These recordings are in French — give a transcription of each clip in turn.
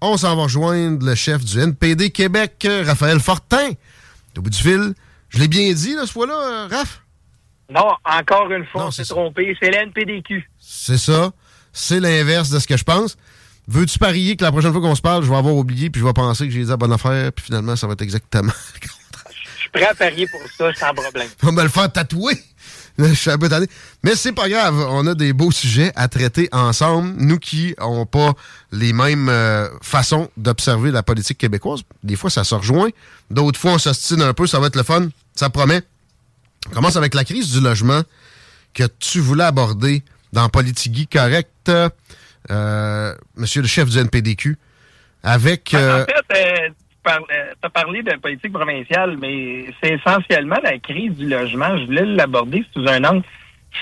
On s'en va rejoindre le chef du NPD Québec, Raphaël Fortin. Au bout du fil. Je l'ai bien dit, là, ce fois-là, euh, Raph? Non, encore une fois, on s'est trompé. C'est l'NPDQ. C'est ça. C'est l'inverse de ce que je pense. Veux-tu parier que la prochaine fois qu'on se parle, je vais avoir oublié, puis je vais penser que j'ai dit la bonne affaire, puis finalement, ça va être exactement Je suis prêt à parier pour ça, sans problème. On va me le faire tatouer. Je suis un peu tanné. Mais c'est pas grave. On a des beaux sujets à traiter ensemble. Nous qui n'avons pas les mêmes euh, façons d'observer la politique québécoise. Des fois, ça se rejoint. D'autres fois, on s'ostine un peu. Ça va être le fun. Ça promet. On commence avec la crise du logement que tu voulais aborder dans Politigui Correct, euh, monsieur le chef du NPDQ, avec... En euh, fait, tu as parlé de politique provinciale, mais c'est essentiellement la crise du logement. Je voulais l'aborder sous un angle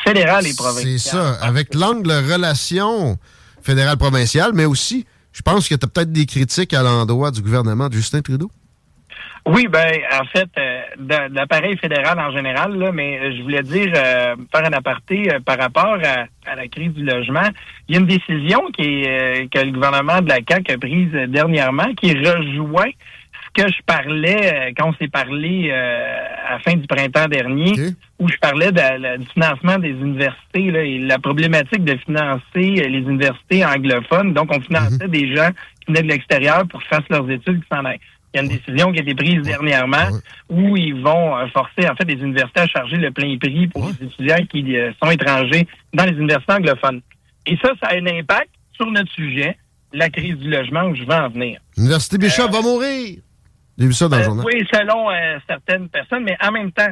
fédéral et provincial. C'est ça, avec l'angle relation fédérale-provinciale, mais aussi, je pense que tu as peut-être des critiques à l'endroit du gouvernement de Justin Trudeau. Oui, ben en fait, euh, de, de l'appareil fédéral en général, là, mais euh, je voulais dire, euh, faire un aparté euh, par rapport à, à la crise du logement. Il y a une décision qui est, euh, que le gouvernement de la CAQ a prise euh, dernièrement qui rejoint que je parlais euh, quand on s'est parlé à la fin du printemps dernier, où je parlais de la- du financement des universités là, et la problématique de financer euh, les universités anglophones. Donc, on finançait des gens qui venaient de l'extérieur pour qu'ils fassent leurs études qui s'en aillent. Il y a une décision qui a été prise dernièrement où ils vont euh, forcer en fait les universités à charger le plein prix pour les étudiants qui euh, sont étrangers dans les universités anglophones. Et ça, ça a un impact sur notre sujet, la crise du logement où je vais en venir. L'Université Bishop va mourir. J'ai vu ça dans le Euh, journal. oui, selon euh, certaines personnes, mais en même temps,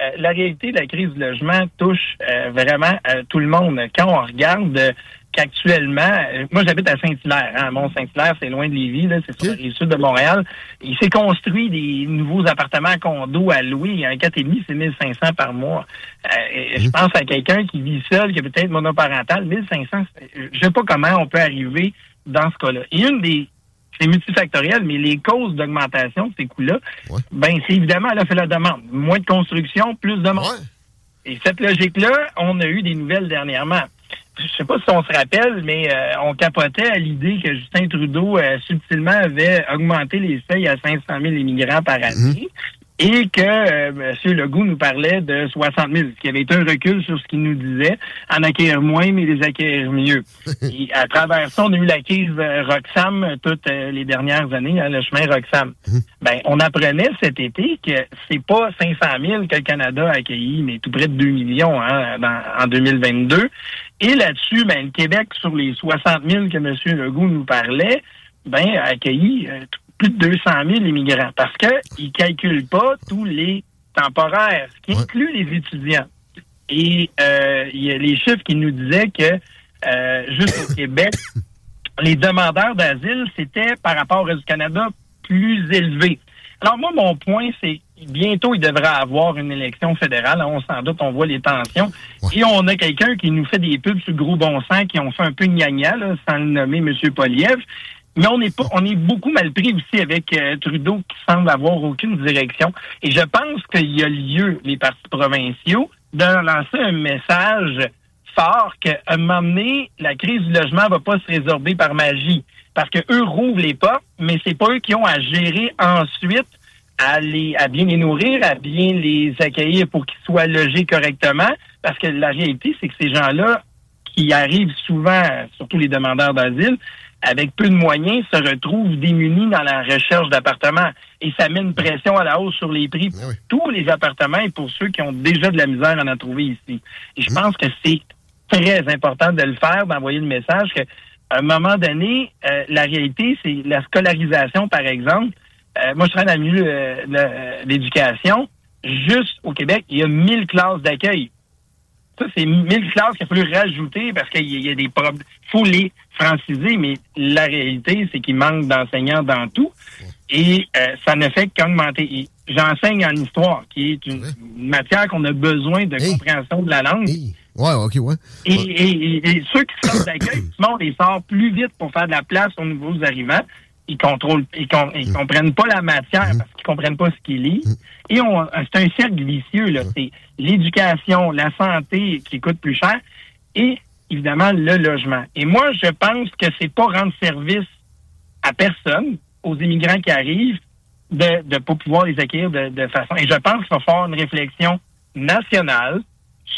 euh, la réalité de la crise du logement touche vraiment tout le monde. Quand on regarde qu'actuellement, moi j'habite à Saint-Hilaire, hein, Mont-Saint-Hilaire, c'est loin de Lévis, c'est sur la rive sud de Montréal. Il s'est construit des nouveaux appartements condos à louer. Il y a un 4,5, c'est 1500 par mois. Euh, et Je pense à quelqu'un qui vit seul, qui est peut-être monoparental, 1500, c'est- je sais pas comment on peut arriver dans ce cas-là. Et une des c'est multifactoriel, mais les causes d'augmentation de ces coûts-là, ben c'est évidemment l'offre et la demande. Moins de construction, plus de monde. Et cette logique-là, on a eu des nouvelles dernièrement. Je sais pas si on se rappelle, mais euh, on capotait à l'idée que Justin Trudeau euh, subtilement avait augmenté les seuils à 500 000 immigrants par année. Et que euh, M. Legault nous parlait de 60 000, ce qui avait été un recul sur ce qu'il nous disait, en acquérir moins, mais les acquérir mieux. Et à travers ça, on a eu la crise euh, Roxham euh, toutes euh, les dernières années, hein, le chemin Roxham. Ben, on apprenait cet été que c'est pas 500 000 que le Canada a accueilli, mais tout près de 2 millions hein, dans- en 2022. Et là-dessus, ben, le Québec, sur les 60 000 que M. Legault nous parlait, ben, a accueilli euh, plus de 200 000 immigrants parce qu'ils ne calculent pas tous les temporaires, ce qui inclut les étudiants. Et euh, il y a les chiffres qui nous disaient que euh, juste au Québec, les demandeurs d'asile, c'était par rapport au reste du Canada plus élevé. Alors moi, mon point, c'est bientôt, il devrait avoir une élection fédérale. On s'en doute, on voit les tensions. Et on a quelqu'un qui nous fait des pubs sur le gros bon sens, qui ont fait un peu gna là, sans le nommer M. Poliev. Mais on est pas, on est beaucoup mal pris aussi avec euh, Trudeau qui semble avoir aucune direction. Et je pense qu'il y a lieu, les partis provinciaux, de lancer un message fort qu'à un moment donné, la crise du logement va pas se résorber par magie. Parce que eux rouvrent les portes, mais c'est pas eux qui ont à gérer ensuite à, les, à bien les nourrir, à bien les accueillir pour qu'ils soient logés correctement. Parce que la réalité, c'est que ces gens-là qui arrivent souvent, surtout les demandeurs d'asile, avec peu de moyens, se retrouvent démunis dans la recherche d'appartements. Et ça met une pression à la hausse sur les prix pour Ah oui. tous les appartements et pour ceux qui ont déjà de la misère à en trouver ici. Et je pense que c'est très important de le faire, d'envoyer le message que à un moment donné, euh, la réalité, c'est la scolarisation, par exemple. Euh, moi, je travaille dans le milieu euh, de euh, l'éducation. Juste au Québec, il y a 1000 classes d'accueil. Ça, c'est 1000 classes qu'il a fallu rajouter parce qu'il y a- il y a des problèmes. Il faut les franciser, mais la réalité, c'est qu'il manque d'enseignants dans tout. Et euh, ça ne fait qu'augmenter. J'enseigne en histoire, qui est une, Ouais. matière qu'on a besoin de Hey. compréhension de la langue. Hey. Ouais, ok, ouais. Et, et- et- et ceux qui sortent d'accueil, on les sort plus vite pour faire de la place aux nouveaux arrivants. Ils contrôlent, ils, com- ils comprennent pas la matière parce qu'ils comprennent pas ce qu'ils lisent. Et on, c'est un cercle vicieux, là. C'est l'éducation, la santé qui coûte plus cher et, évidemment, le logement. Et moi, je pense que c'est pas rendre service à personne, aux immigrants qui arrivent, de ne pas pouvoir les acquérir de, de façon. Et je pense qu'il va falloir une réflexion nationale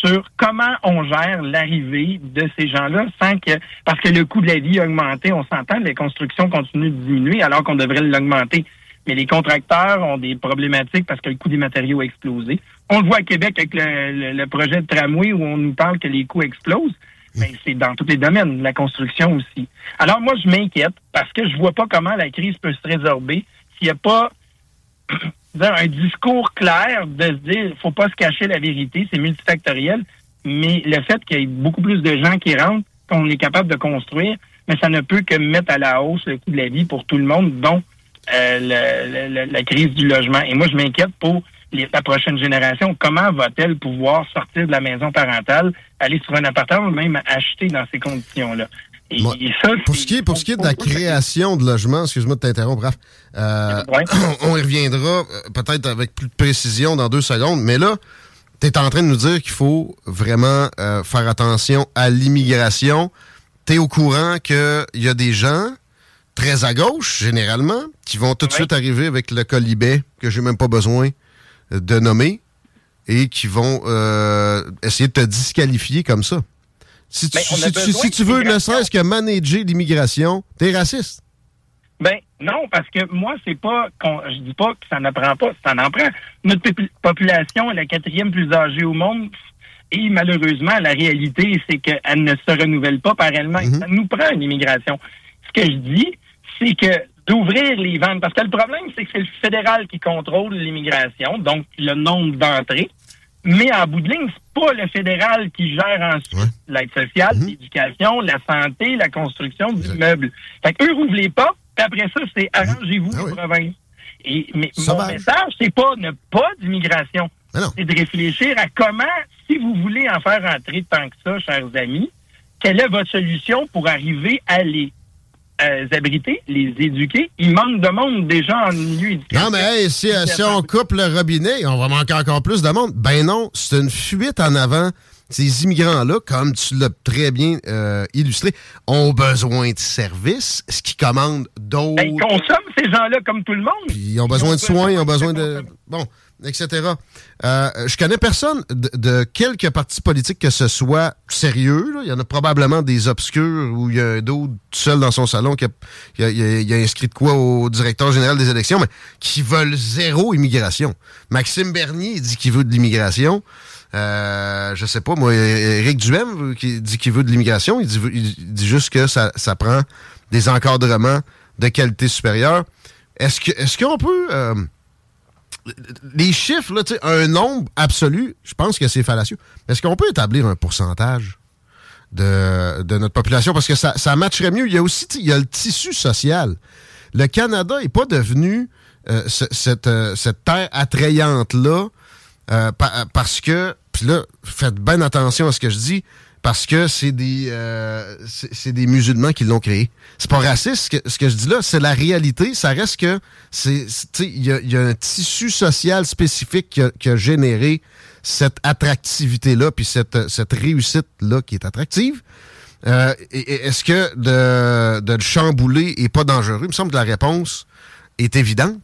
sur comment on gère l'arrivée de ces gens-là sans que parce que le coût de la vie a augmenté, on s'entend, les constructions continuent de diminuer alors qu'on devrait l'augmenter. Mais les contracteurs ont des problématiques parce que le coût des matériaux a explosé. On le voit à Québec avec le, le- le projet de tramway où on nous parle que les coûts explosent. Mais c'est dans tous les domaines, la construction aussi. Alors moi, je m'inquiète parce que je vois pas comment la crise peut se résorber s'il n'y a pas un discours clair de se dire faut pas se cacher la vérité, c'est multifactoriel, mais le fait qu'il y ait beaucoup plus de gens qui rentrent, qu'on est capable de construire, mais ça ne peut que mettre à la hausse le coût de la vie pour tout le monde, dont euh, le- le- la crise du logement. Et moi, je m'inquiète pour la prochaine génération. Comment va-t-elle pouvoir sortir de la maison parentale, aller sur un appartement ou même acheter dans ces conditions-là? Moi, ça, Pour ce qui est, pour ce qui est de la création de logements, excuse-moi de t'interrompre, Raph, euh, Ouais. on y reviendra euh, peut-être avec plus de précision dans deux secondes, mais là, tu es en train de nous dire qu'il faut vraiment euh, faire attention à l'immigration. Tu es au courant qu'il y a des gens très à gauche, généralement, qui vont tout de Ouais. suite arriver avec le colibet que j'ai même pas besoin de nommer et qui vont euh, essayer de te disqualifier comme ça. Si tu, Ben, si tu- besoin si tu veux ne serait-ce que manager l'immigration, t'es raciste. Ben non, parce que moi, c'est pas qu'on je dis pas que ça n'apprend pas, ça en prend. Notre popu- population est la quatrième plus âgée au monde. Et malheureusement, la réalité, c'est qu'elle ne se renouvelle pas par elle-même. Ça nous prend une immigration. Ce que je dis, c'est que d'ouvrir les ventes, parce que le problème, c'est que c'est le fédéral qui contrôle l'immigration, donc le nombre d'entrées. Mais en bout de ligne, c'est pas le fédéral qui gère ensuite Ouais. l'aide sociale, Mhm. l'éducation, la santé, la construction du meuble. Fait qu'eux rouvrent les portes, puis après ça, c'est arrangez-vous Ah oui. provinces. Et, mais mon message, c'est pas ne pas d'immigration. Non. C'est de réfléchir à comment, si vous voulez en faire entrer tant que ça, chers amis, quelle est votre solution pour arriver à les euh, abriter, les éduquer? Il manque de monde déjà en milieu éducatif. Non, mais hey, si, euh, si on coupe le robinet, on va manquer encore plus de monde. Ben non, c'est une fuite en avant. Ces immigrants-là, comme tu l'as très bien euh, illustré, ont besoin de services, ce qui commande d'autres. Ben, ils consomment ces gens-là comme tout le monde. Puis ils ont besoin de soins, ils ont besoin de. Bon, etc. Euh, je connais personne de, de quelque parti politique que ce soit sérieux. là. Il y en a probablement des obscurs où il y a un d'autre tout seul dans son salon qui a, il a- a- il a inscrit de quoi au directeur général des élections, mais qui veulent zéro immigration. Maxime Bernier dit qu'il veut de l'immigration. Euh, je sais pas, moi, Éric Duhem qui dit qu'il veut de l'immigration. Il dit, il dit juste que ça, ça prend des encadrements de qualité supérieure. Est-ce que est-ce qu'on peut euh, les chiffres là, un nombre absolu, je pense que c'est fallacieux. Est-ce qu'on peut établir un pourcentage de, de notre population? Parce que ça, ça matcherait mieux. Il y a aussi il y a le tissu social. Le Canada n'est pas devenu euh, ce- cette, euh, cette terre attrayante là parce que puis là faites bien attention à ce que je dis parce que c'est des euh, c'est des musulmans qui l'ont créé. C'est pas raciste ce que, ce que je dis là, c'est la réalité. Ça reste que c'est il y a, y a un tissu social spécifique qui a, généré cette attractivité là puis cette cette réussite là qui est attractive. Euh, Est-ce que de, de le chambouler est pas dangereux? Il me semble que la réponse est évidente.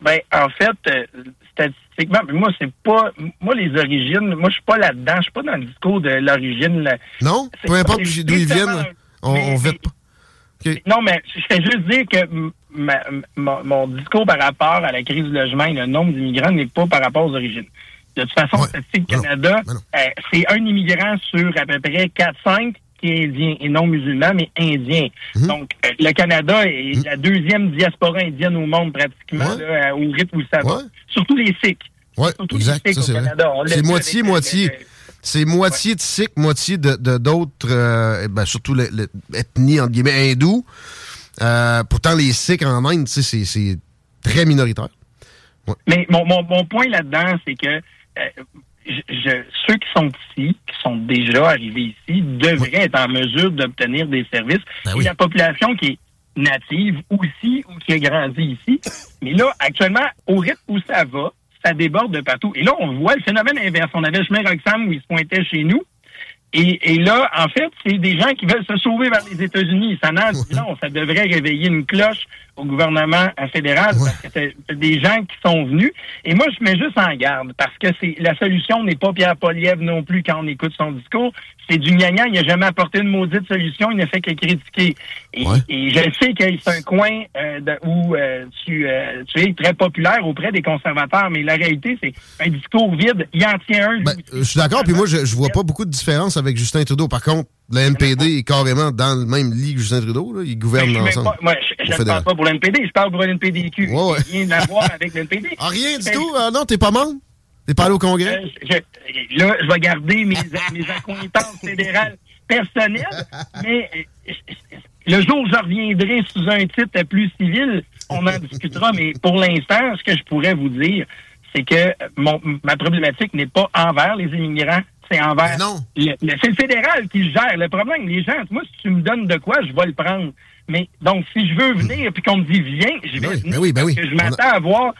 Ben, en fait, euh, statistiquement, mais moi, c'est pas. Moi, les origines, moi, je suis pas là-dedans. Je suis pas dans le discours de l'origine. Non? Peu importe c'est d'où ils justement- viennent, on, mais- on vête pas. Non, mais je fais juste dire que ma- mon, discours par rapport à la crise du logement et le nombre d'immigrants n'est pas par rapport aux origines. De toute façon, Ouais. Statistique Canada, euh, c'est un immigrant sur à peu près 4-5 qui est indien et non musulman, mais indien. Mhm. Donc, euh, le Canada est la deuxième diaspora indienne au monde pratiquement, Ouais. là, au rythme où ça va. Ouais. Surtout les Sikhs. Oui, exact. c'est moitié, moitié. euh, C'est moitié de Sikhs, moitié de d'autres, euh, ben, surtout l'ethnie, entre guillemets, hindoue. Euh, pourtant, les Sikhs en Inde, c'est- c'est très minoritaire. Mais mon, mon, mon point là-dedans, c'est que euh, je, je- ceux qui sont ici, qui sont déjà arrivés ici, devraient être en mesure d'obtenir des services. Ben Et la population qui est native aussi ou qui a grandi ici. Mais là, actuellement, au rythme où ça va, ça déborde de partout. Et là, on voit le phénomène inverse. On avait le chemin Roxham où ils se pointaient chez nous. Et, et là, en fait, c'est des gens qui veulent se sauver vers les États-Unis. Ça dit non. Ça devrait réveiller une cloche au gouvernement fédéral Ouais. parce que c'est des gens qui sont venus. Et moi, je mets juste en garde parce que c'est la solution n'est pas Pierre Poliev non plus quand on écoute son discours. C'est du gnagnan. Il n'a jamais apporté une maudite solution. Il ne fait que critiquer. Et, Ouais. et je sais que c'est un coin euh, de- où euh, tu, euh, tu es très populaire auprès des conservateurs, mais la réalité, c'est un discours vide. Il en tient un. Ben, je suis d'accord, puis moi, je, je vois pas beaucoup de différence avec Justin Trudeau. Par contre, le NPD est carrément dans le même lit que Justin Trudeau. Là. Ils gouvernent je, ensemble. pas- moi, je, ne parle pas pour l'NPD, je parle pour l'NPDQ. Ouais, ouais. Rien à voir avec l'NPD. Ah, rien du tout? Ah, non, t'es pas membre? T'es pas allé au Congrès? Euh, je- là, je vais garder mes, mes accointances fédérales personnelles, mais euh, le jour où je reviendrai sous un titre plus civil, on en discutera, mais pour l'instant, ce que je pourrais vous dire, c'est que mon, ma problématique n'est pas envers les immigrants, c'est envers non. le, le- c'est le fédéral qui le gère. Le problème, les gens, moi, si tu me donnes de quoi, je vais le prendre. Mais donc, si je veux venir puis qu'on me dit viens, je vais Ben oui, venir ben oui, ben parce que je a- m'attends à voir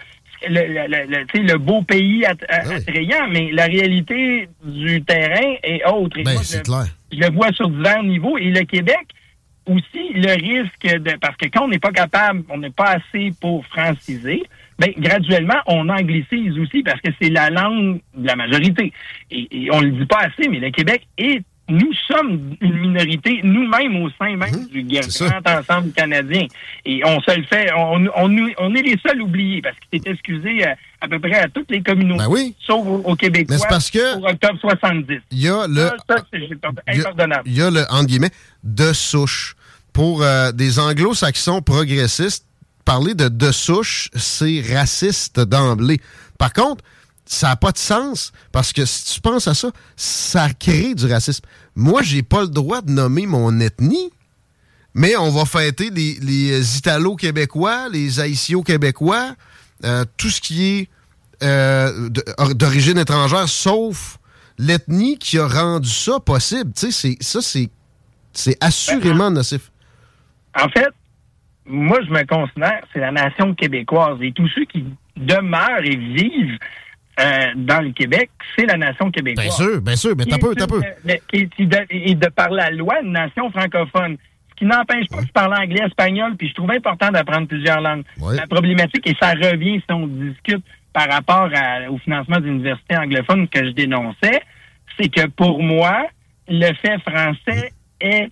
le, le, le- le- beau pays oui. attrayant, mais la réalité du terrain est autre. Et Ben, moi, clair. je le vois sur divers niveaux. Et le Québec, aussi, le risque de... Parce que quand on n'est pas capable, on n'est pas assez pour franciser, ben, graduellement, on anglicise aussi parce que c'est la langue de la majorité. Et, et on le dit pas assez, mais le Québec est... Nous sommes une minorité, nous-mêmes au sein même Mhm, du c'est grand ensemble canadien. Et on se le fait, on, on, on est les seuls oubliés parce qu'il s'est excusé à, à peu près à toutes les communautés, Ben oui. sauf aux, aux Québécois Mais c'est parce que- pour octobre 70. Il y a le. Ça, ça, c'est il y a- impardonnable. Il y a le, entre guillemets, de souche. Pour euh, des anglo-saxons progressistes, parler de de souche, c'est raciste d'emblée. Par contre, ça n'a pas de sens parce que si tu penses à ça, ça crée du racisme. Moi, j'ai pas le droit de nommer mon ethnie, mais on va fêter les, les Italo-Québécois, les Haïtio-Québécois, euh, tout ce qui est euh, d'origine étrangère, sauf l'ethnie qui a rendu ça possible. Tu sais, c'est- ça, c'est c'est assurément nocif. En fait, moi, je me considère, c'est la nation québécoise. Et tous ceux qui demeurent et vivent euh, dans le Québec, c'est la nation québécoise. Bien sûr, bien sûr, mais t'as peu, t'as peu. Et de par la loi, une nation francophone. Ce qui n'empêche pas que je parle anglais, espagnol, puis je trouve important d'apprendre plusieurs langues. Ouais. La problématique, et ça revient si on discute par rapport à- au financement d'universités anglophones que je dénonçais, c'est que pour moi, le fait français est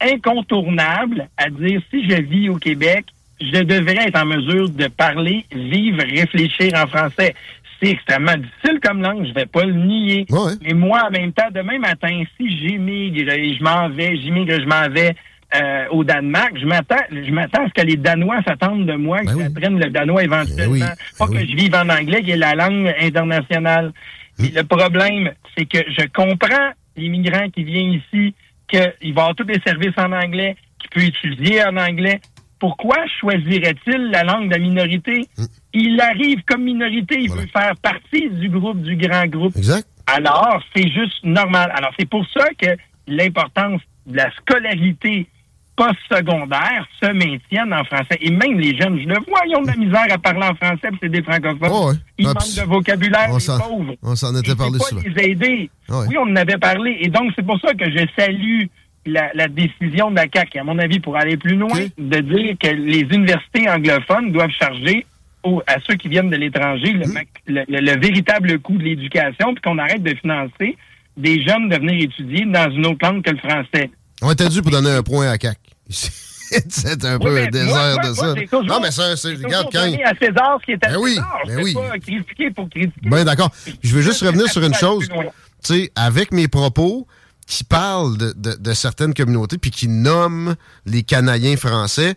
incontournable à dire si je vis au Québec, je devrais être en mesure de parler, vivre, réfléchir en français. C'est extrêmement difficile comme langue, je vais pas le nier. Ouais. Mais moi, en même temps, demain matin, si j'émigre et je m'en vais, j'émigre, je m'en vais euh, au Danemark, je m'attends, je m'attends à ce que les Danois s'attendent de moi, Ben qu'ils oui. apprennent le danois éventuellement. oui, Pas ben que oui. je vive en anglais, qui est la langue internationale. Et le problème, c'est que je comprends l'immigrant qui vient ici, qu'il va avoir tous les services en anglais, qu'il peut étudier en anglais. Pourquoi choisirait-il la langue de la minorité? Il arrive comme minorité, il. Voilà. veut faire partie du groupe, du grand groupe. Exact. Alors, c'est juste normal. Alors, c'est pour ça que l'importance de la scolarité postsecondaire se maintienne en français. Et même les jeunes, je le vois, ils ont de la misère à parler en français, puis c'est des francophones. Oh. Ils Ah, manquent de vocabulaire, on les pauvres. on s'en était Et parlé pas les aider. Ouais. Oui, on en avait parlé. Et donc, c'est pour ça que je salue la, la décision de la CAQ, à mon avis, pour aller plus loin, de dire que les universités anglophones doivent charger à ceux qui viennent de l'étranger le, Mmh. le- le- le véritable coût de l'éducation, puis qu'on arrête de financer des jeunes de venir étudier dans une autre langue que le français. On était dû pour donner un point à CAC. C'est un peu un désert moi, de moi, ça. toujours- non, mais ça, c'est. Regarde, quand. à César ce qui est à Ben oui, César. ben oui. fais pas critiquer pour critiquer. Ben d'accord. Je veux juste revenir sur une chose. Tu sais, avec mes propos qui parlent de, de- de certaines communautés puis qui nomment les Canadiens français,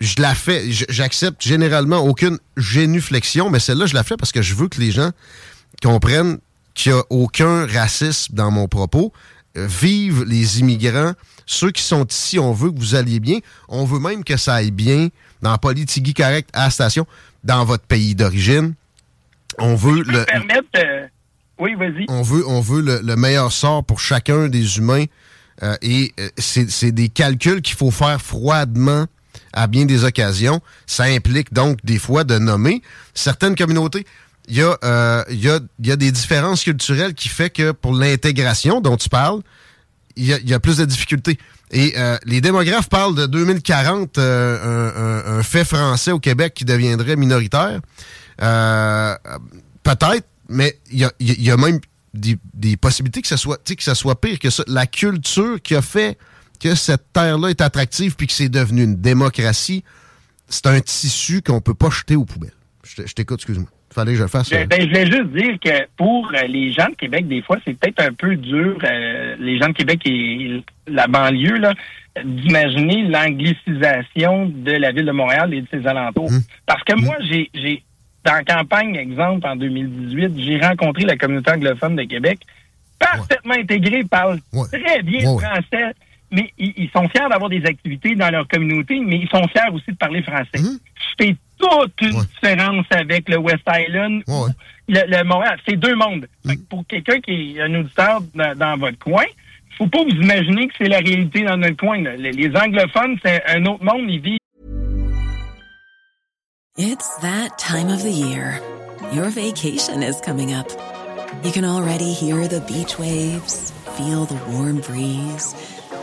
je la fais. J'accepte généralement aucune génuflexion, mais celle-là, je la fais parce que je veux que les gens comprennent qu'il n'y a aucun racisme dans mon propos. Euh, Vive les immigrants. Ceux qui sont ici, on veut que vous alliez bien. On veut même que ça aille bien dans Politigui Correct à la station, dans votre pays d'origine. On veut le, Permettre. euh, Oui, vas-y. on veut, on veut le, le meilleur sort pour chacun des humains. euh, et euh, c'est des calculs qu'il faut faire froidement à bien des occasions. Ça implique donc des fois de nommer certaines communautés. Il y, a, euh, y a, y a des différences culturelles qui fait que pour l'intégration dont tu parles, il y, y a plus de difficultés. Et euh, les démographes parlent de 2040, euh, un, un- un fait français au Québec qui deviendrait minoritaire. Euh, Peut-être, mais il y a, même des, des possibilités que ça soit, que soit pire que ça. La culture qui a fait que cette terre-là est attractive puis que c'est devenu une démocratie, c'est un tissu qu'on peut pas jeter aux poubelles. Je t'écoute, excuse-moi. Fallait que je le fasse. Je, euh, ben, je voulais juste dire que pour euh, les gens de Québec, des fois, c'est peut-être un peu dur, euh, les gens de Québec et la banlieue, là, d'imaginer l'anglicisation de la ville de Montréal et de ses alentours. Hum. Parce que moi, j'ai, j'ai, dans la campagne, exemple, en 2018, j'ai rencontré la communauté anglophone de Québec, parfaitement intégrée, parle Ouais. très bien ouais. français, mais ils, ils sont fiers d'avoir des activités dans leur communauté, mais ils sont fiers aussi de parler français. Mhm. C'est toute une Ouais. différence avec le West Island Ouais, ouais. le, le Montréal, c'est deux mondes. Que pour quelqu'un qui est un auditeur dans, dans votre coin, faut pas vous imaginer que c'est la réalité dans notre coin. là. Les, les anglophones, c'est un autre monde. Ils vivent It's that time of the year. Your vacation is coming up. You can already hear the beach waves, feel the warm breeze,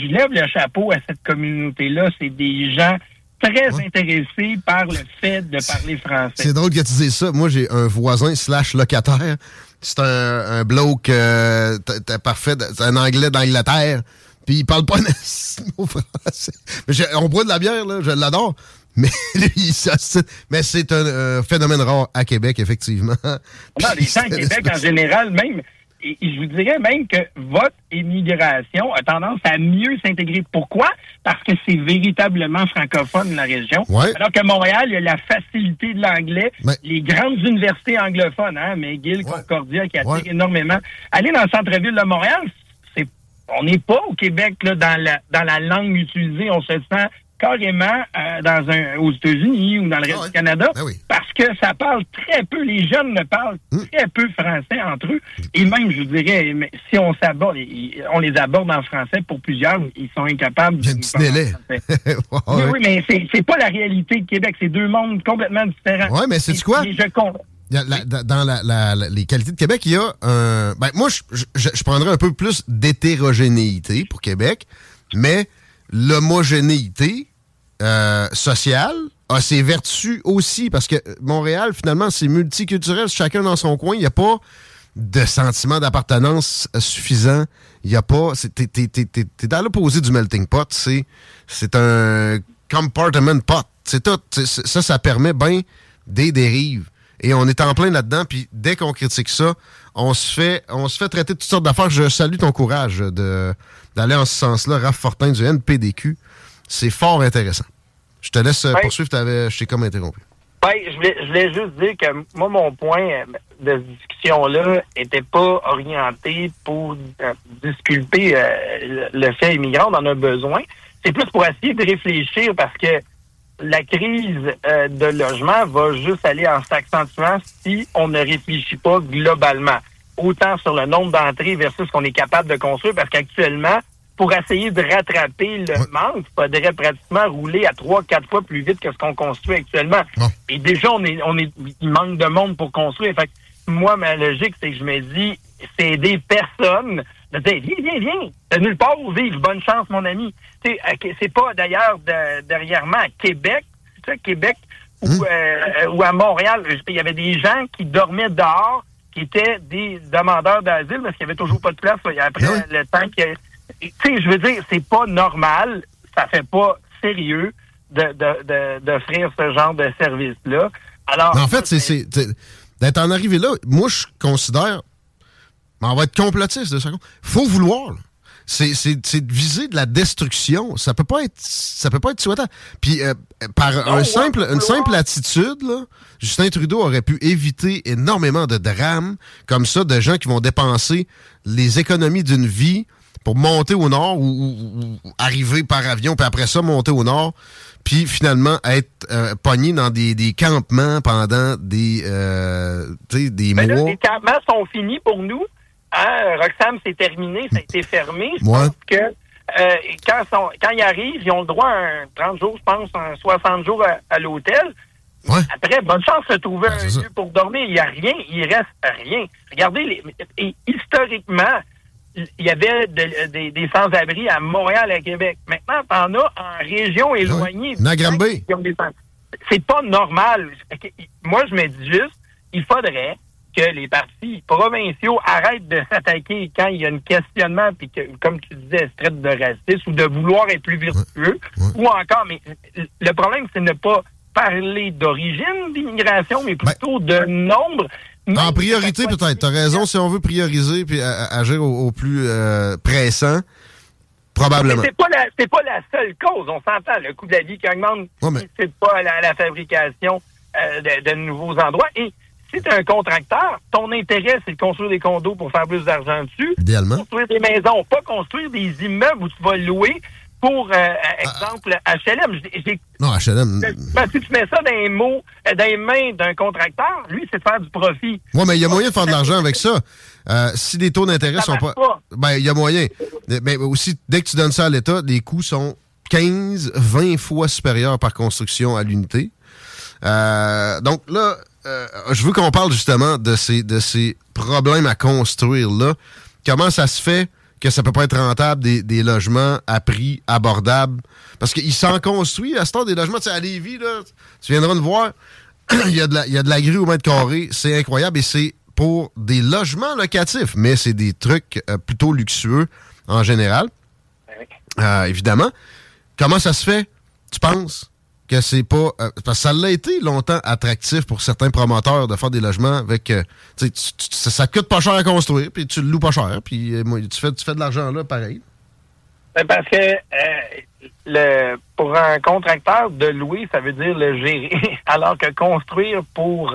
je lève le chapeau à cette communauté-là. C'est des gens très intéressés par le fait de parler français. C'est drôle que tu dises ça. Moi, j'ai un voisin slash locataire. C'est un, un bloke euh, parfait. C'est un anglais d'Angleterre. Puis il parle pas un mot français. On boit de la bière, là. Je l'adore. Mais lui. Mais c'est un, euh, phénomène rare à Québec, effectivement. Non, les gens à Québec en général, même, et, et je vous dirais même que votre immigration a tendance à mieux s'intégrer. Pourquoi? Parce que c'est véritablement francophone, la région. Ouais. Alors que Montréal, il y a la facilité de l'anglais, Mais- les grandes universités anglophones, hein, McGill, Ouais. Concordia, qui attirent Ouais. énormément. Aller dans le centre-ville de Montréal, c'est, on n'est pas au Québec, là, dans la, dans la langue utilisée. On se sent carrément euh, dans un, aux États-Unis ou dans le reste Ah ouais. du Canada Ben oui. parce que ça parle très peu, les jeunes ne parlent Hmm. très peu français entre eux. Et même, je vous dirais, mais si on s'aborde, on les aborde en français pour plusieurs, ils sont incapables Il y a un petit délai. Ouais, Oui, ouais. oui, mais c'est, c'est pas la réalité de Québec. C'est deux mondes complètement différents. Ouais, mais Et- quoi? et je comprends. Il y a la- dans la- les qualités de Québec, il y a un. Ben, moi, je, je, je prendrais un peu plus d'hétérogénéité pour Québec, mais l'homogénéité euh, sociale a ses vertus aussi, parce que Montréal, finalement, c'est multiculturel, chacun dans son coin. Il n'y a pas de sentiment d'appartenance suffisant. Il n'y a pas. T'es dans l'opposé du melting pot. C'est un compartment pot. C'est tout. Ça, ça permet bien des dérives. et on est en plein là-dedans. Puis dès qu'on critique ça, on se fait, on se fait traiter de toutes sortes d'affaires. Je salue ton courage de d'aller en ce sens-là, Raph Fortin du NPDQ. C'est fort intéressant. Je te laisse poursuivre, je t'ai comme interrompu. Oui, je voulais, je voulais juste dire que moi, mon point de discussion-là était pas orienté pour euh, disculper euh, le fait immigrant, on en a besoin. C'est plus pour essayer de réfléchir parce que la crise euh, de logement va juste aller en s'accentuant si on ne réfléchit pas globalement. Autant sur le nombre d'entrées versus ce qu'on est capable de construire, parce qu'actuellement, pour essayer de rattraper le manque, il faudrait pratiquement rouler à trois, quatre fois plus vite que ce qu'on construit actuellement. Et déjà, on est, on est, il manque de monde pour construire. Fait moi, ma logique, c'est que je me dis, c'est des personnes de dire, viens, viens, viens, de nulle part où vivre, bonne chance, mon ami. C'est pas d'ailleurs derrière moi à Québec, tu sais, Québec ou, hum. euh, ou à Montréal, il y avait des gens qui dormaient dehors, qui étaient des demandeurs d'asile parce qu'il n'y avait toujours pas de place après ben le temps que tu sais, je veux dire, c'est pas normal, ça fait pas sérieux de d'offrir ce genre de service-là. Alors, en fait, c'est d'être en arrivé là. Moi, je considère, on va être complotiste de seconde. Faut vouloir. C'est de viser de la destruction. Ça peut pas être ça peut pas être souhaitable. Puis euh, par un simple, une simple attitude, là, Justin Trudeau aurait pu éviter énormément de drames comme ça, de gens qui vont dépenser les économies d'une vie pour monter au nord ou, arriver par avion, puis après ça, monter au nord, puis finalement être euh, pogné dans des, campements pendant des, euh, des ben mois. les campements sont finis pour nous. Hein? Roxham, c'est terminé, ça a été fermé. Je pense que euh, quand, quand ils arrivent, ils ont le droit à un 30 jours, je pense, un 60 jours à, l'hôtel. Après, bonne chance de trouver ben, un lieu pour dormir. Il n'y a rien, il reste rien. Regardez, les, et historiquement, il y avait des sans-abri à Montréal, à Québec. Maintenant, t'en as en région éloignée. Oui. C'est pas normal. Moi, je me dis juste, il faudrait que les partis provinciaux arrêtent de s'attaquer quand il y a un questionnement, puis que, comme tu disais, traite de racisme ou de vouloir être plus vertueux, ou encore, mais le problème, c'est ne pas parler d'origine d'immigration, mais plutôt de nombre. En priorité, peut-être. Tu as raison, si on veut prioriser puis agir au, plus euh, pressant, probablement. C'est pas, la, pas la seule cause. On s'entend. Le coût de la vie qui augmente, c'est pas la, la fabrication euh, de, nouveaux endroits. Et si tu es un contracteur, ton intérêt, c'est de construire des condos pour faire plus d'argent dessus. Idéalement. Construire des maisons, pas construire des immeubles où tu vas louer pour, euh, ah. exemple, HLM. non, HLM. si tu mets ça dans les, mots, euh, dans les mains d'un contracteur, lui, c'est de faire du profit. Oui, mais il y a moyen de faire de l'argent avec ça. Euh, si les taux d'intérêt sont pas. Ben, il y a moyen. Mais aussi, dès que tu donnes ça à l'État, les coûts sont 15, 20 fois supérieurs par construction à l'unité. donc là, je veux qu'on parle justement de ces, de ces problèmes à construire là. Comment ça se fait que ça peut pas être rentable des, logements à prix abordable. Parce qu'il s'en construit à ce temps des logements. Tu sais, à Lévis, là, tu viendras nous voir, il, y a de la, il y a de la grue au mètre carré. C'est incroyable et c'est pour des logements locatifs, mais c'est des trucs euh, plutôt luxueux en général. Euh, évidemment. Comment ça se fait, tu penses? Que c'est pas. Euh, parce que ça l'a été longtemps attractif pour certains promoteurs de faire des logements avec. Euh, tu, ça, coûte pas cher à construire, puis tu le loues pas cher, puis euh, tu, fais, tu fais de l'argent là, pareil. Ben, parce que le, pour un contracteur, de louer, ça veut dire le gérer. Alors que construire pour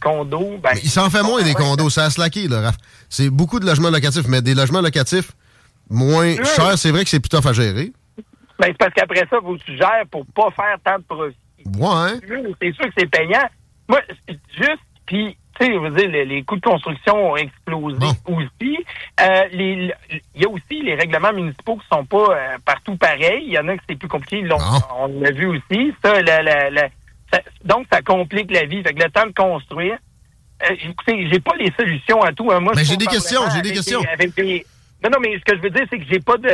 condo. Ben, il s'en fait moins des condos, ça a slacké, là, Raph. C'est beaucoup de logements locatifs, mais des logements locatifs moins chers, c'est vrai que c'est tough à gérer. Ben, c'est parce qu'après ça, vous tu gères pour pas faire tant de profit. Ouais. C'est sûr que c'est payant. Moi, juste, puis, tu sais, je veux dire, les, coûts de construction ont explosé aussi. Euh, il y a aussi les règlements municipaux qui sont pas euh, partout pareils. Il y en a qui c'est plus compliqué. On, l'a vu aussi. Ça, donc, ça complique la vie. Fait que le temps de construire. Euh, écoutez, j'ai pas les solutions à tout. Hein. Moi, mais j'ai des questions, j'ai des questions. Non, non, mais ce que je veux dire, c'est que j'ai pas de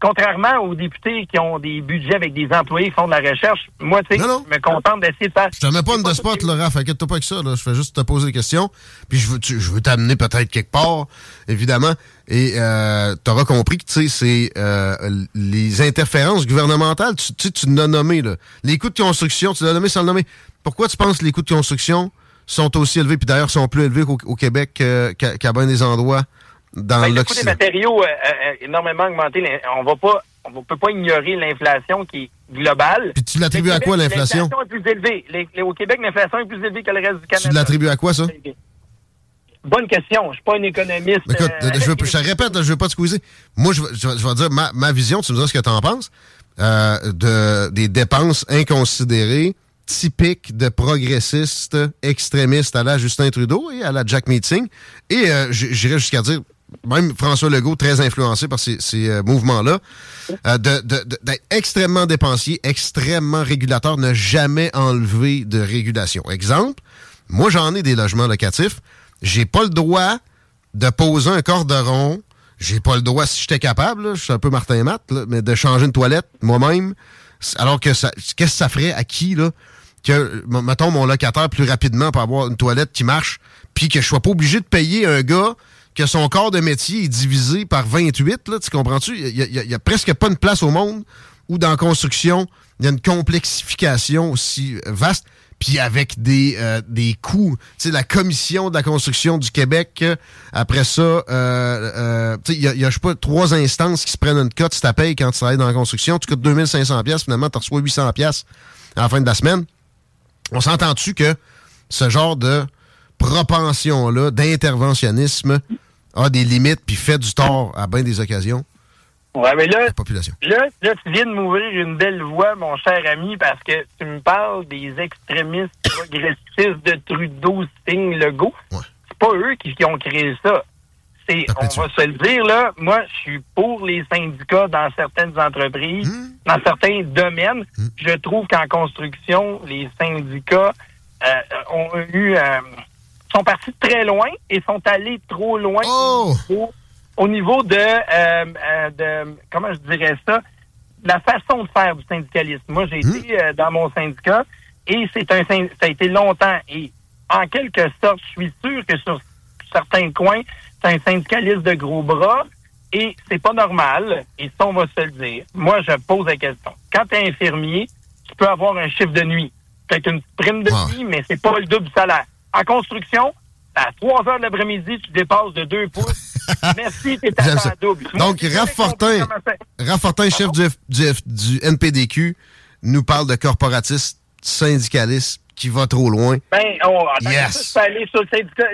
contrairement aux députés qui ont des budgets avec des employés qui font de la recherche, moi, tu sais, je me contente d'essayer de faire. Je te mets pas une de spot, là, Raph. Inquiète-toi pas avec ça, là. Je fais juste te poser des questions. Puis je veux, je veux t'amener peut-être quelque part, évidemment. Et euh, tu auras compris que, tu sais, c'est euh, les interférences gouvernementales. Tu sais, tu l'as nommé, là. Les coûts de construction, tu l'as nommé sans le nommer. Pourquoi tu penses que les coûts de construction sont aussi élevés, puis d'ailleurs sont plus élevés qu'au Québec qu'à bien des endroits? Dans ben, Le coût des matériaux a énormément augmenté. On va pas, on peut pas ignorer l'inflation qui est globale. Puis tu l'attribues à quoi l'inflation? L'inflation est plus élevée. au Québec, l'inflation est plus élevée que le reste du Canada. Tu l'attribues à quoi, ça? Bonne question. Je suis pas un économiste. écoute, euh, je, te répète, je veux pas te squeezer. Moi, je, vais dire ma, vision, tu me diras ce que tu en penses, euh, de, des dépenses inconsidérées typiques de progressistes extrémistes à la Justin Trudeau et à la Jack Meeting. Et euh, j'irais jusqu'à dire, même François Legault, très influencé par ces, mouvements-là, d'être extrêmement dépensier, extrêmement régulateur, ne jamais enlever de régulation. Exemple, moi j'en ai des logements locatifs j'ai pas le droit de poser un corderon. J'ai pas le droit, si j'étais capable, je suis un peu Martin Matt, mais de changer une toilette moi-même. Alors que ça, qu'est-ce que ça ferait à qui, là? Que, mettons, mon locataire plus rapidement pour avoir une toilette qui marche, puis que je sois pas obligé de payer un gars que son corps de métier est divisé par 28, là, tu comprends-tu? Il y, a, presque pas une place au monde où dans la construction, il y a une complexification aussi vaste puis avec des, euh, des coûts. Tu sais, la commission de la construction du Québec, euh, après ça, euh, euh tu sais, il y a, y a, je sais pas, trois instances qui se prennent une cote si tu payes quand tu travailles dans la construction. Tu coûtes 2500 pièces finalement, tu reçois 800 pièces à la fin de la semaine. On s'entend-tu que ce genre de propension-là, d'interventionnisme, a des limites puis fait du tort à bien des occasions? Ouais, mais là, Là, tu viens de m'ouvrir une belle voie, mon cher ami, parce que tu me parles des extrémistes progressistes de Trudeau, Sting, Legault. Ouais. C'est pas eux qui, ont créé ça. C'est, on va se le dire, là, moi, je suis pour les syndicats dans certaines entreprises, hmm. dans certains domaines. Hmm. Je trouve qu'en construction, les syndicats euh, ont eu... Euh, sont partis très loin et sont allés trop loin oh! au niveau de, euh, euh, de, comment je dirais ça, la façon de faire du syndicalisme. Moi, j'ai mmh. été euh, dans mon syndicat et c'est un ça a été longtemps et en quelque sorte, je suis sûr que sur certains coins, c'est un syndicaliste de gros bras et c'est pas normal. Et ça, on va se le dire. Moi, je pose la question. Quand tu es infirmier, tu peux avoir un chiffre de nuit. Peut-être une prime de nuit, mais c'est pas le double salaire. En construction, à 3 heures de l'après-midi, tu dépasses de 2 pouces. Merci, t'es à double. Donc, Raph Fortin, chef du, du, NPDQ, nous parle de corporatistes syndicalistes qui va trop loin. Ben, on yes. aller sur le syndicat,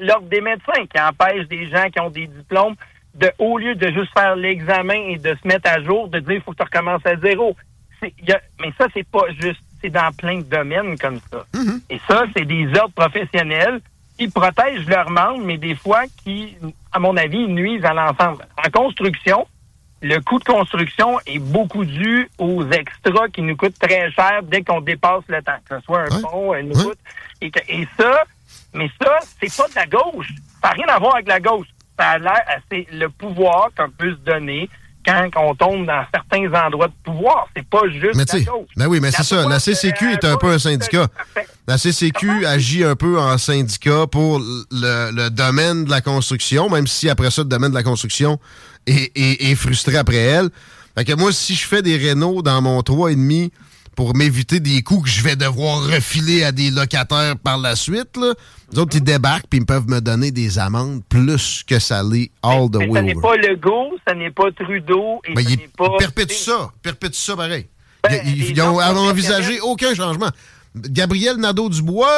l'ordre des médecins qui empêche des gens qui ont des diplômes de, au lieu de juste faire l'examen et de se mettre à jour, de dire il faut que tu recommences à zéro. mais ça, c'est pas juste, c'est dans plein de domaines comme ça. Mm-hmm. Et ça, c'est des ordres professionnels qui protègent leurs membres, mais des fois qui, à mon avis, nuisent à l'ensemble. En construction, le coût de construction est beaucoup dû aux extras qui nous coûtent très cher dès qu'on dépasse le temps, que ce soit un pont, une route. Et, ça, mais ça, c'est pas de la gauche. Ça n'a rien à voir avec la gauche. Ça a l'air, c'est le pouvoir qu'on peut se donner quand on tombe dans certains endroits de pouvoir. C'est pas juste mais la. Ben oui, mais c'est ça. La CCQ est un peu un syndicat. La CCQ agit un peu en syndicat pour le, domaine de la construction, même si après ça, le domaine de la construction est, frustré après elle. Fait que moi, si je fais des rénaux dans mon 3,5 pour m'éviter des coûts que je vais devoir refiler à des locataires par la suite, là, les autres, ils débarquent puis ils peuvent me donner des amendes plus que ça l'est all the way Ça n'est pas Legault, ça n'est pas Trudeau et mais ça n'est pas... perpétue ça, perpétue ça pareil. Ben, ils n'ont envisagé aucun changement. Gabriel Nadeau-Dubois,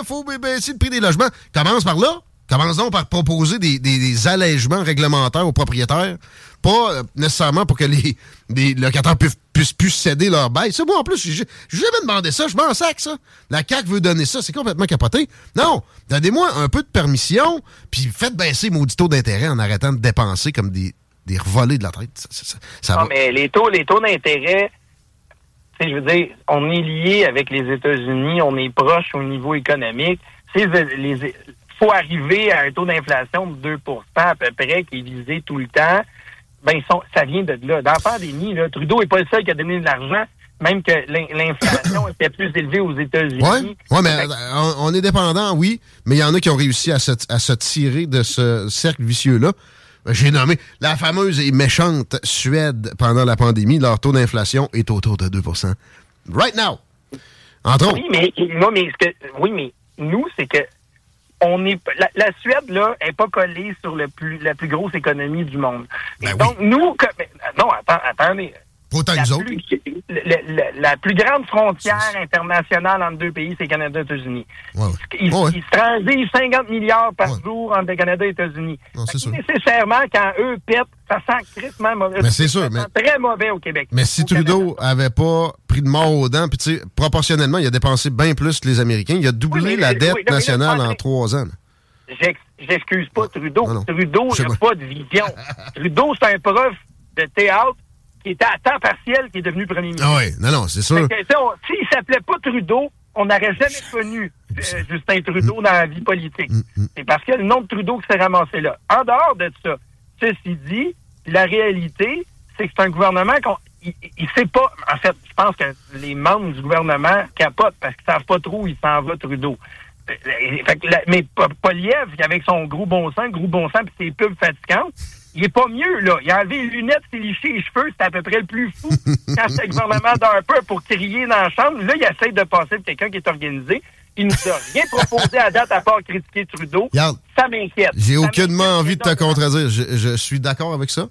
il faut baisser le prix des logements. Commence par là. Commence donc par proposer des, des allègements réglementaires aux propriétaires pas nécessairement pour que les, les locataires puissent, puissent plus céder leur bail. C'est moi, en plus, j'ai jamais demandé ça. Je m'en sac, ça. La CAQ veut donner ça. C'est complètement capoté. Non. Donnez-moi un peu de permission, puis faites baisser mon taux d'intérêt en arrêtant de dépenser comme des, des revolés de la tête. Ça, non, mais les taux, les taux d'intérêt, je veux dire, on est lié avec les États-Unis, on est proche au niveau économique. Il faut arriver à un taux d'inflation de 2% à peu près qui est visé tout le temps ben ça vient de là. Dans la pandémie, là, Trudeau n'est pas le seul qui a donné de l'argent, même que l'inflation était plus élevée aux États-Unis. Oui, ouais, mais on, est dépendant, oui, mais il y en a qui ont réussi à se, à se tirer de ce cercle vicieux-là. J'ai nommé la fameuse et méchante Suède pendant la pandémie. Leur taux d'inflation est autour de 2% Right now. Entre oui, mais, mais, oui, mais nous, c'est que on est la, la, Suède là est pas collée sur le plus la plus grosse économie du monde. Ben donc nous que, non attends attendez Autant la, autres. plus, la, la, la, plus grande frontière internationale entre deux pays, c'est Canada et États-Unis. Ouais, ouais. Ils, Ouais, ils se transisent 50 milliards par jour entre le Canada et les États-Unis. Nécessairement, quand eux pètent, ça sent crissement mauvais. Mais c'est sûr, Ça mais- très mauvais au Québec. Mais si Au Canada. Trudeau avait pas pris de mort aux dents, puis tu sais, proportionnellement, il a dépensé bien plus que les Américains. Il a doublé Oui, la oui, dette non, nationale en trois ans. J'excuse pas Trudeau. Non, non. Trudeau n'a pas. pas de vision. Trudeau, c'est un prof de théâtre qui était à temps partiel qui est devenu premier ministre. Ah oui, non, non, c'est sûr. S'il s'appelait pas Trudeau, on n'aurait jamais connu euh, Justin Trudeau dans la vie politique. Mm, C'est parce qu'il y a le nom de Trudeau qui s'est ramassé là. En dehors de ça, ceci dit, la réalité, c'est que c'est un gouvernement qu'on il, sait pas. En fait, je pense que les membres du gouvernement capotent parce qu'ils savent pas trop où il s'en va Trudeau. Euh, euh, Fait que la- mais Poliev, avec son gros bon sens, gros bon sens puis ses pubs fatigantes, il est pas mieux, là. Il a enlevé les lunettes, s'est liché les cheveux, c'est à peu près le plus fou quand c'est le gouvernement d'Harper pour crier dans la chambre. Là, il essaie de passer pour quelqu'un qui est organisé. Il nous a rien proposé à date à part critiquer Trudeau. Regarde, Ça m'inquiète. j'ai aucunement envie de te contredire. Je, je suis d'accord avec ça.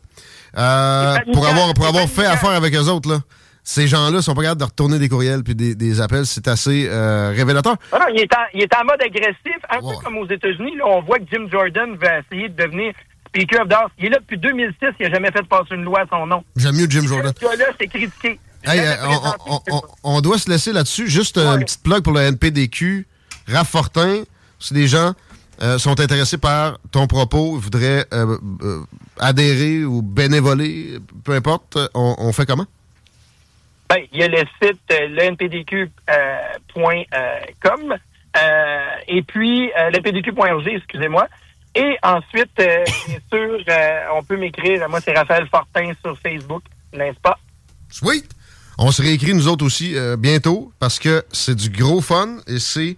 Euh, pour avoir, pour avoir fait affaire avec eux autres, là, ces gens-là sont pas capables de retourner des courriels puis des, des appels. C'est assez euh, révélateur. Non, non, il est, en, il est en mode agressif, un Ouais. peu comme aux États-Unis. Là, on voit que Jim Jordan va essayer de devenir Speaker of. Il est là depuis 2006, il n'a jamais fait passer une loi à son nom. J'aime mieux Jim Jordan. Ce gars-là, c'est critiqué. Hey, euh, on, doit se laisser là-dessus. Juste euh, Ouais. une petite plug pour le NPDQ. Raph Fortin, si des gens euh, sont intéressés par ton propos, voudraient euh, adhérer ou bénévoler, peu importe, on, fait comment? Ben, il y a le site lenpdq.com et puis lenpdq.org, excusez-moi. Et ensuite, euh, bien sûr, euh, on peut m'écrire. Moi, c'est Raphaël Fortin sur Facebook, n'est-ce pas? Sweet! On se réécrit nous autres aussi euh, bientôt parce que c'est du gros fun et c'est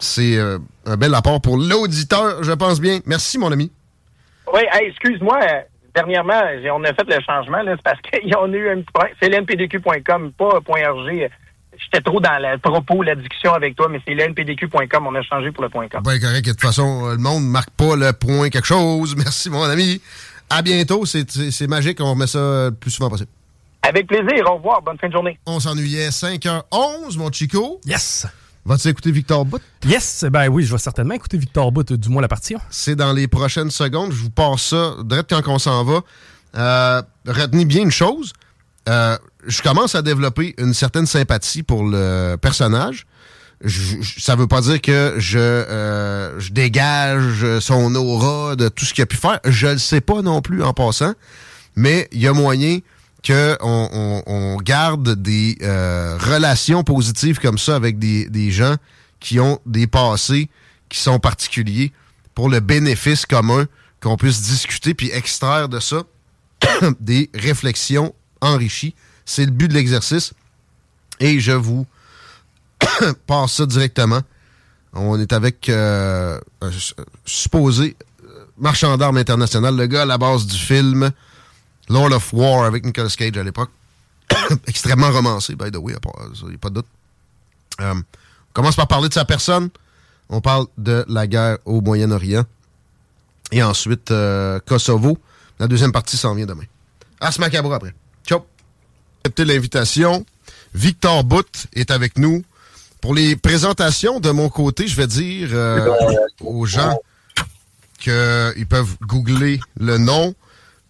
c'est un bel apport pour l'auditeur, je pense bien. Merci, mon ami. Oui, hey, excuse-moi. Dernièrement, on a fait le changement, c'est parce qu'on a eu un petit problème. C'est lnpdq.com, pas .org. J'étais trop dans le propos, la discussion avec toi, mais c'est lnpdq.com. On a changé pour le .com. Ben correct, de toute façon, euh, le monde ne marque pas le point quelque chose. Merci, mon ami. À bientôt, c'est c'est- c'est magique, on remet ça le plus souvent possible. Avec plaisir. Au revoir. Bonne fin de journée. On s'ennuyait 5h11, mon Chico. Yes! Vas-tu écouter Victor Bout? Yes! Ben oui, je vais certainement écouter Victor Bout, du moins la partie. hein. C'est dans les prochaines secondes. Je vous passe ça direct quand on s'en va. Euh, retenez bien une chose. Euh, je commence à développer une certaine sympathie pour le personnage. Je, je- ça veut pas dire que je, euh, je dégage son aura de tout ce qu'il a pu faire. Je le sais pas non plus en passant. Mais il y a moyen on, on garde des euh, relations positives comme ça avec des, des gens qui ont des passés qui sont particuliers pour le bénéfice commun, qu'on puisse discuter puis extraire de ça des réflexions enrichies. C'est le but de l'exercice. Et je vous passe ça directement. On est avec euh, supposé euh, marchand d'armes international, le gars à la base du film Lord of War avec Nicolas Cage à l'époque. Extrêmement romancé, by the way, il n'y a pas de doute. Euh, on commence par parler de sa personne. On parle de la guerre au Moyen-Orient. Et ensuite, Kosovo. La deuxième partie s'en vient demain. Ars Macabra après. Ciao. L'invitation. Victor Bout est avec nous. Pour les présentations, de mon côté, je vais dire euh, aux gens qu'ils peuvent googler le nom.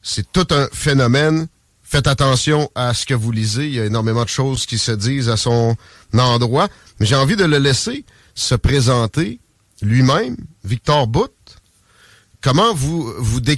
C'est tout un phénomène. Faites attention à ce que vous lisez. Il y a énormément de choses qui se disent à son endroit. Mais j'ai envie de le laisser se présenter lui-même, Victor Bout. Comment vous, vous décrivez